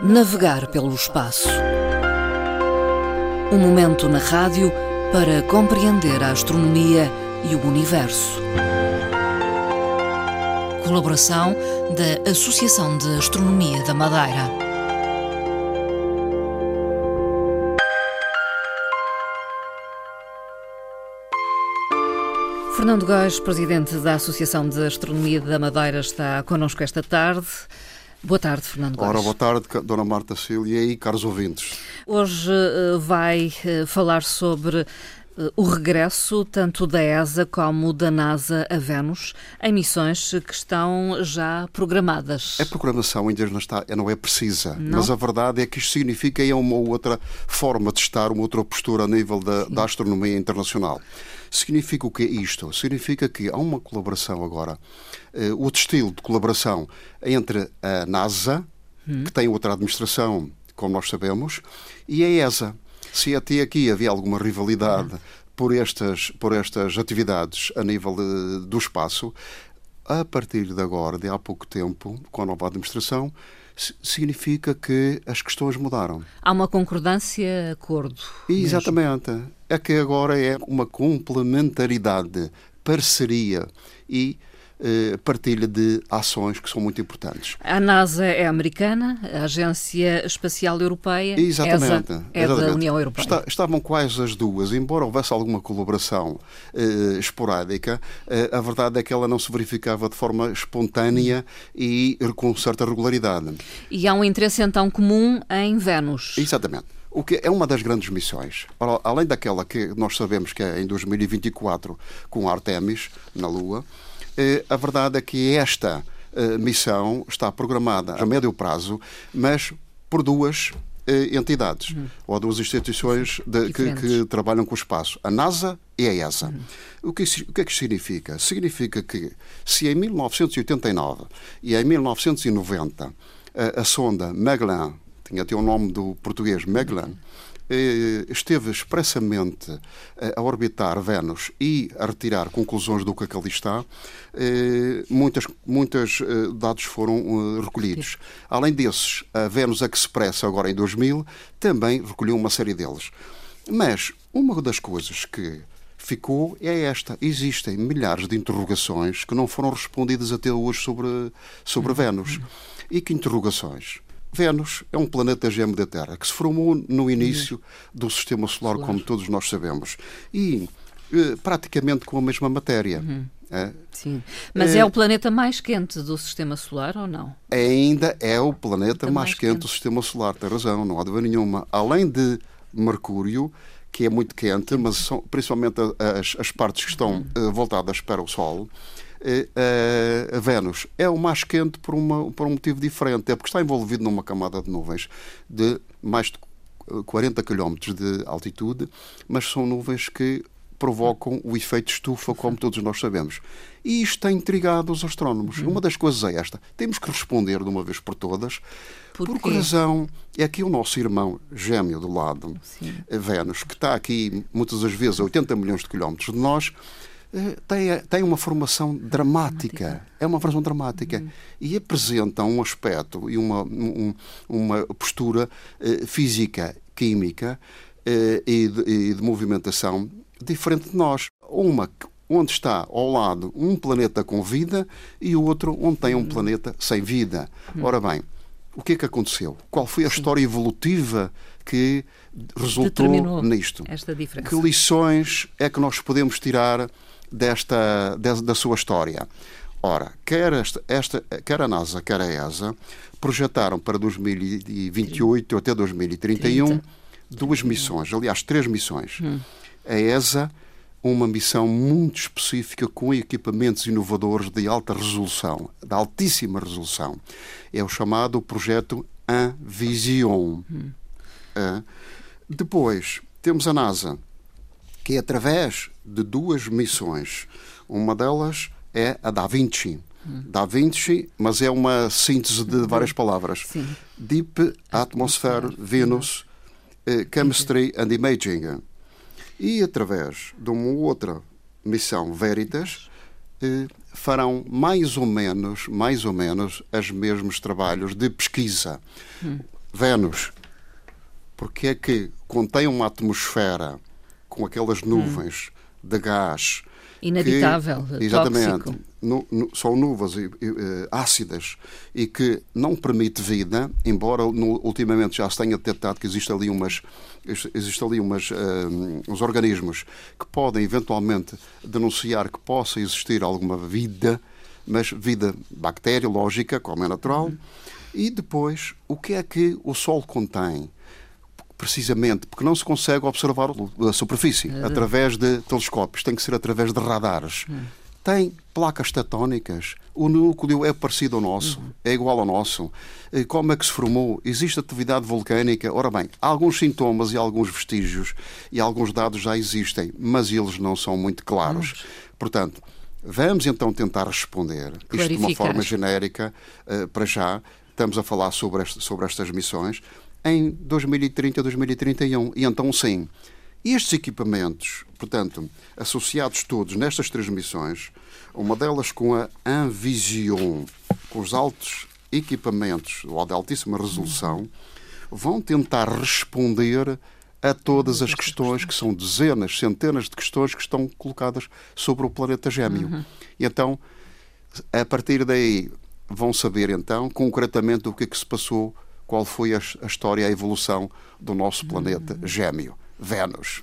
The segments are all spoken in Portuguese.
Navegar pelo espaço. Um momento na rádio para compreender a astronomia e o universo. Colaboração da Associação de Astronomia da Madeira. Fernando Góes, presidente da Associação de Astronomia da Madeira, está connosco esta tarde. Boa tarde, Fernando Góes. Ora, boa tarde, Dona Marta Cília e caros ouvintes. Hoje uh, vai uh, falar sobre o regresso tanto da ESA como da NASA a Vênus em missões que estão já programadas. A programação ainda não, está, não é precisa, Não? mas a verdade é que isto significa é uma outra forma de estar, uma outra postura a nível da, da astronomia internacional. Significa o que é isto? Significa que há uma colaboração agora, eh, outro estilo de colaboração entre a NASA, que tem outra administração, como nós sabemos, e a ESA. Se até aqui havia alguma rivalidade por, estas, por estas atividades a nível de- do espaço, a partir de agora, de há pouco tempo, com a nova administração, si- significa que as questões mudaram. Há uma concordância, acordo. mesmo. Exatamente. É que agora é uma complementaridade, parceria e partilha de ações que são muito importantes. A NASA é americana, a Agência Espacial Europeia Exatamente. ESA, é da exatamente. União Europeia. Está- estavam quase as duas, embora houvesse alguma colaboração eh, esporádica, eh, a verdade é que ela não se verificava de forma espontânea e com certa regularidade. E há um interesse então comum em Vênus. Exatamente. O que é uma das grandes missões, Ora, além daquela que nós sabemos que é em 2024 com Artemis na Lua, eh, a verdade é que esta eh, missão está programada a médio prazo, mas por duas eh, entidades ou duas instituições de- que, que trabalham com o espaço, a NASA e a ESA. O, que, o que é que significa? Significa que se em 1989 e em 1990 a, a sonda Magellan, tinha até o nome do português Magellan, eh, esteve expressamente eh, a orbitar Vênus e a retirar conclusões do que aqui está, eh, muitas, muitos eh, dados foram eh, recolhidos. Além desses, a Vênus Express, agora em 2000, também recolheu uma série deles. Mas uma das coisas que ficou é esta. Existem milhares de interrogações que não foram respondidas até hoje sobre, sobre Vênus. E que interrogações? Vênus é um planeta gêmeo da Terra que se formou no início do Sistema Solar, como todos nós sabemos, e eh, praticamente com a mesma matéria. É? Sim. Mas é... o planeta mais quente do Sistema Solar ou não? ainda é o planeta mais mais quente do sistema solar, tem razão, não há dúvida nenhuma. Além de Mercúrio, que é muito quente, mas são principalmente as, as partes que estão eh, voltadas para o Sol. Eh, eh, a Vênus é o mais quente por, uma, por um motivo diferente, é porque está envolvido numa camada de nuvens de mais de eh, 40 km de altitude, mas são nuvens que provocam o efeito estufa, como todos nós sabemos. E isto tem intrigado os astrónomos. Uma das coisas é esta: temos que responder de uma vez por todas. Por Por que razão é que o nosso irmão gêmeo do lado, Sim. eh, Vênus, que está aqui muitas das vezes a 80 milhões de quilómetros de nós, tem, tem uma formação dramática. É uma formação dramática. E apresenta um aspecto e uma, um- uma postura eh, física, química eh, e, de, e de movimentação diferente de nós. Uma onde está ao lado um planeta com vida e o outro onde tem um planeta sem vida. Ora bem, o que é que aconteceu? Qual foi a história evolutiva que resultou Determinou nisto? esta diferença. Que lições é que nós podemos tirar desta, des- da sua história? Ora, quer, esta, esta, quer a NASA, quer a ESA projetaram para 2028 até 2031 30. duas missões, aliás, três missões. Hum. A ESA, uma missão muito específica com equipamentos inovadores de alta resolução, de altíssima resolução. É o chamado projeto Envision. É. Depois, temos a NASA, que é através de duas missões. Uma delas é a Da Vinci. Da Vinci, mas é uma síntese de várias palavras. Sim. Deep Atmosphere, Venus, eh, Chemistry and Imaging. E através de uma outra missão, Veritas, eh, farão mais ou menos, mais ou menos, os mesmos trabalhos de pesquisa. Vênus, porque é que contém uma atmosfera com aquelas nuvens hum. de gás inabitável, que, exatamente, nu, são nuvens e, e, eh, ácidas e que não permite vida, embora no, ultimamente já se tenha detectado que existe ali umas existe ali umas uh, uns organismos que podem eventualmente denunciar que possa existir alguma vida, mas vida bacteriológica, como é natural. Uhum. E depois, o que é que o Sol contém? Precisamente porque não se consegue observar a superfície uhum. através de telescópios, tem que ser através de radares. Uhum. Tem placas tectónicas, o núcleo é parecido ao nosso, uhum. é igual ao nosso. Como é que se formou? Existe atividade vulcânica? Ora bem, alguns sintomas e alguns vestígios e alguns dados já existem, mas eles não são muito claros. Portanto, vamos então tentar responder isto de uma forma genérica, uh, para já. Estamos a falar sobre, este, sobre estas missões em 2030, 2031. E então, sim, estes equipamentos, portanto, associados todos nestas três missões, uma delas com a Anvision, com os altos equipamentos ou de altíssima resolução, vão tentar responder a todas as questões, que são dezenas, centenas de questões que estão colocadas sobre o planeta Gêmeo. Uhum. E então, a partir daí, vão saber então concretamente o que é que se passou qual foi a, a história, a evolução do nosso planeta gêmeo, Vênus.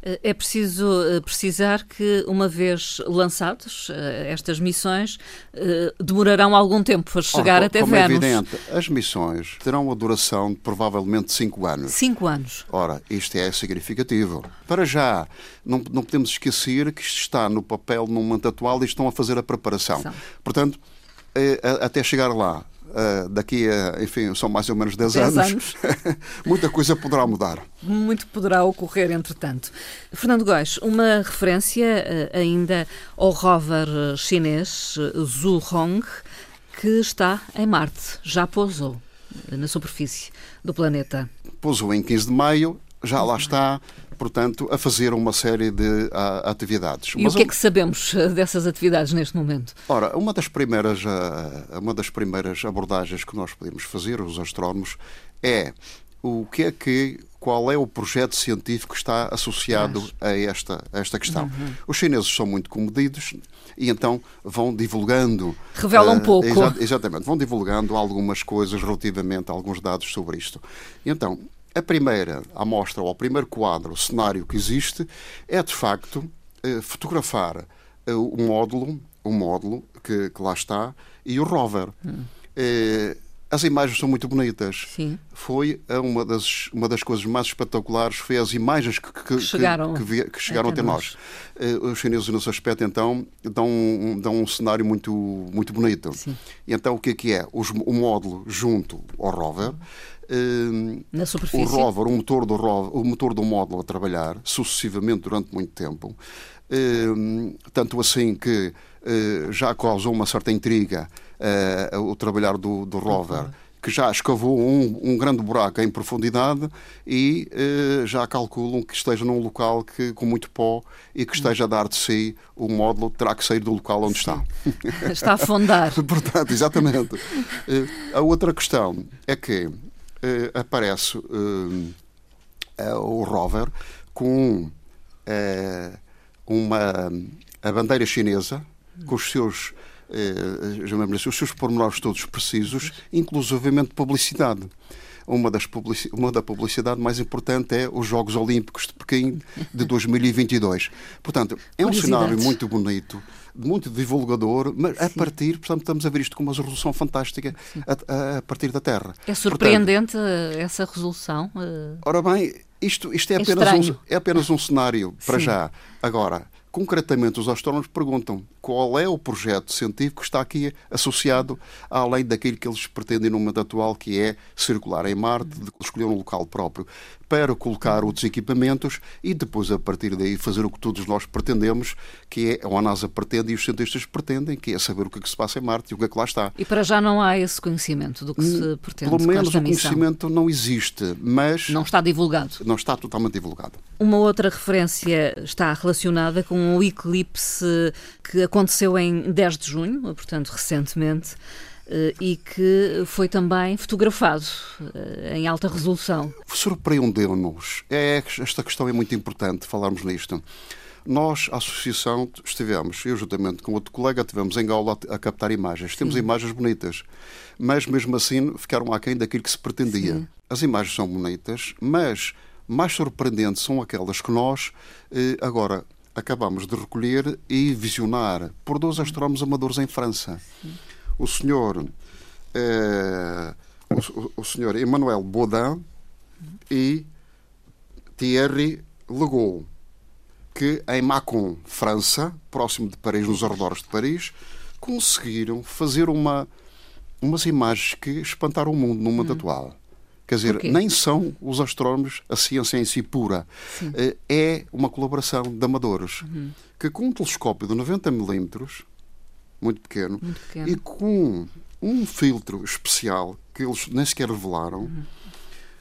É preciso eh, precisar que, uma vez lançados eh, estas missões, eh, demorarão algum tempo para chegar Ora, até como Vênus. é evidente, as missões terão uma duração de provavelmente 5 anos. 5 anos. Ora, isto é significativo. Para já, não, não podemos esquecer que isto está no papel, no momento atual, e estão a fazer a preparação. São. Portanto, até chegar lá, Uh, daqui a, enfim, são mais ou menos 10, 10 anos, anos. muita coisa poderá mudar. Muito poderá ocorrer, entretanto. Fernando Góis, uma referência uh, ainda ao rover chinês uh, Zhurong, que está em Marte, já pousou na superfície do planeta. Pousou em 15 de maio, já lá está portanto, a fazer uma série de a, atividades. E Mas o que é que sabemos eh, dessas atividades neste momento? Ora, uma das primeiras, eh, uma das primeiras abordagens que nós podemos fazer, os astrónomos, é o que é que qual é o projeto científico que está associado a esta, a esta questão. Uhum. Os chineses são muito comedidos e então vão divulgando. Revela um uh, pouco. Exa exatamente, vão divulgando algumas coisas relativamente a alguns dados sobre isto. E então, a primeira amostra, ou o primeiro quadro, o cenário que existe, é de facto eh, fotografar eh, o módulo, o módulo que, que lá está, e o rover. Hum. As imagens são muito bonitas. Sim. Foi uma das, uma das coisas mais espetaculares, foi as imagens que, que, que chegaram, que, que chegaram até, até nós. nós. Os chineses, nesse aspecto, então, dão, dão um cenário muito, muito bonito. Sim. E então, o que é que é? Os, o módulo junto ao rover. O rover, o motor, do rover, o motor do módulo a trabalhar sucessivamente durante muito tempo, tanto assim que uh, já causou uma certa intriga uh, o trabalhar do, do rover. Que já escavou um, um, grande buraco em profundidade e uh, já calculam que esteja num local que, com muito pó e que esteja a dar de si o módulo terá que sair do local onde Sim. está. Está a afundar. Portanto, exatamente. a outra questão é que aparece uh, o rover com uma a bandeira chinesa com os seus uh, os seus pormenores todos precisos, inclusivamente publicidade uma, das publici uma da publicidade mais importante é os Jogos Olímpicos de Pequim de 2022. Portanto, é um cenário muito bonito, muito divulgador, mas Sim. a partir, portanto, estamos a ver isto com uma resolução fantástica a, a, partir da Terra. É surpreendente portanto, essa resolução? Eh, ora bem, isto, isto é, é, apenas um, é apenas um cenário para Sim. já. Agora, concretamente, os astrónomos perguntam qual é o projeto científico que está aqui associado, além daquilo que eles pretendem no momento atual, que é circular em Marte, escolher um local próprio para colocar outros equipamentos e depois, a partir daí, fazer o que todos nós pretendemos, que é, ou a NASA pretende e os cientistas pretendem, que é saber o que é que se passa em Marte e o que é que lá está. E para já não há esse conhecimento do que se hum, pretende Pelo menos o conhecimento não existe, mas... Não está divulgado. Não está totalmente divulgado. Uma outra referência está relacionada com o eclipse que aconteceu em 10 de junho, portanto, recentemente, e que foi também fotografado em alta resolução. Surpreendeu-nos. É, esta questão é muito importante falarmos nisto. Nós, a associação, estivemos, eu juntamente com outro colega, estivemos em Gaula a, captar imagens. Temos Sim. imagens bonitas, mas mesmo assim ficaram aquém daquilo que se pretendia. Sim. As imagens são bonitas, mas mais surpreendentes são aquelas que nós, eh, agora, acabamos de recolher e visionar por dois astrónomos amadores em França. Sim. O senhor, eh, o, o, senhor Emmanuel Baudin e Thierry Legault que em Mâcon, França, próximo de Paris, nos arredores de Paris, conseguiram fazer uma, umas imagens que espantaram o mundo no mundo hum. atual. Quer dizer, nem são os astrónomos a ciência em si pura. Sim. Eh, é uma colaboração de amadores uhum. que, com um telescópio de 90 milímetros, muito pequeno, muito pequeno, e com um filtro especial que eles nem sequer revelaram, uhum.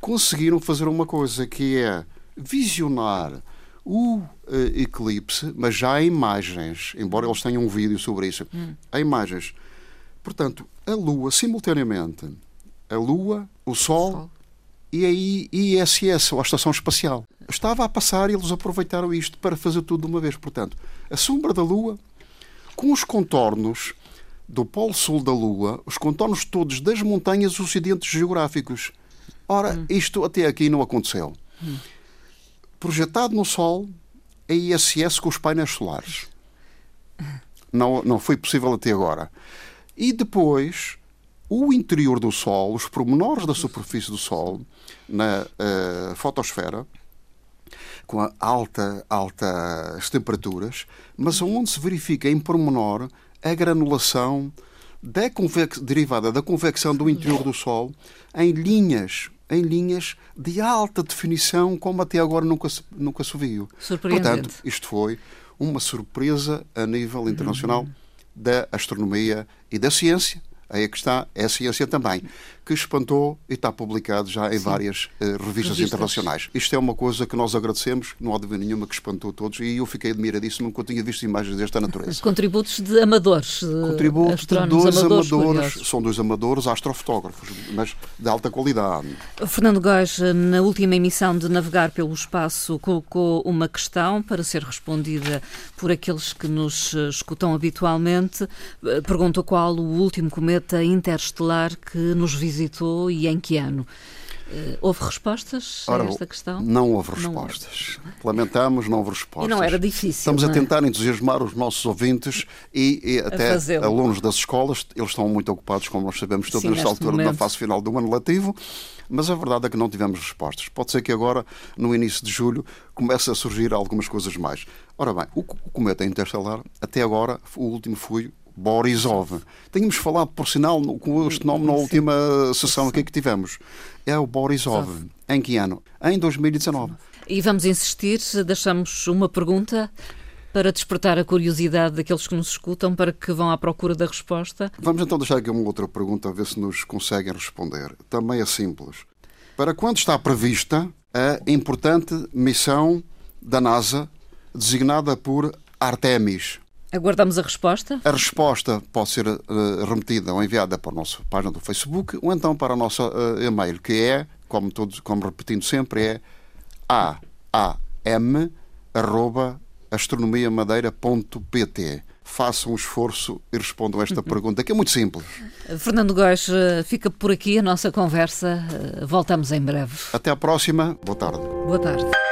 conseguiram fazer uma coisa que é visionar o uh, eclipse, mas já há imagens, embora eles tenham um vídeo sobre isso, hum. há imagens. Portanto, a Lua, simultaneamente, a Lua, o Sol, Sol. e a ISS, ou a Estação Espacial. Estava a passar e eles aproveitaram isto para fazer tudo de uma vez. Portanto, a sombra da Lua, com os contornos do Polo Sul da Lua, os contornos todos das montanhas, os acidentes geográficos. Ora, hum. isto até aqui não aconteceu. Hum projetado no Sol a ISS com os painéis solares. Não, não foi possível até agora. E depois, o interior do Sol, os pormenores da superfície do Sol, na uh, fotosfera, com alta, altas temperaturas, mas onde se verifica em pormenor a granulação da derivada da convecção do interior do Sol em linhas em linhas de alta definição, como até agora nunca se, nunca se viu. Portanto, isto foi uma surpresa a nível internacional uhum. da astronomia e da ciência aí é que está, é a ciência também, que espantou e está publicado já em Sim. várias uh, revistas, revistas, internacionais. Isto é uma coisa que nós agradecemos, não há dúvida nenhuma que espantou todos e eu fiquei admiradíssimo nunca tinha visto imagens desta natureza. Contributos de amadores. Contributos de dois amadores, amadores são dois amadores astrofotógrafos, mas de alta qualidade. Fernando Góes, na última emissão de Navegar pelo Espaço, colocou uma questão para ser respondida por aqueles que nos escutam habitualmente. Eh, perguntou qual o último cometa cometa interestelar que nos visitou e em que ano? Uh, houve respostas Ora, a esta questão? Não houve respostas. Não Lamentamos, não houve respostas. E não era difícil. Estamos a é? tentar entusiasmar os nossos ouvintes e, e até alunos das escolas. Eles estão muito ocupados, como nós sabemos, todos nesta altura, momento. na fase final do ano letivo. Mas a verdade é que não tivemos respostas. Pode ser que agora, no início de julho, comece a surgir algumas coisas mais. Ora bem, o cometa interestelar, até agora, o último foi Borisov. Tínhamos falado, por sinal, com este nome na última sessão aqui que tivemos. É o Borisov. Em que ano? Em 2019. E vamos insistir, deixamos uma pergunta para despertar a curiosidade daqueles que nos escutam, para que vão à procura da resposta. Vamos então deixar aqui uma outra pergunta, a ver se nos conseguem responder. Também é simples. Para quando está prevista a importante missão da NASA designada por Artemis? Aguardamos a resposta? A resposta pode ser uh, remetida ou enviada para a nossa página do Facebook ou então para a nossa uh, e-mail, que é, como, todos, como repetindo sempre, é aam.astronomiamadeira.pt façam um esforço e respondam a esta pergunta, que é muito simples. Fernando Góes, eh, fica por aqui a nossa conversa. Voltamos em breve. Até à próxima. Boa tarde. Boa tarde.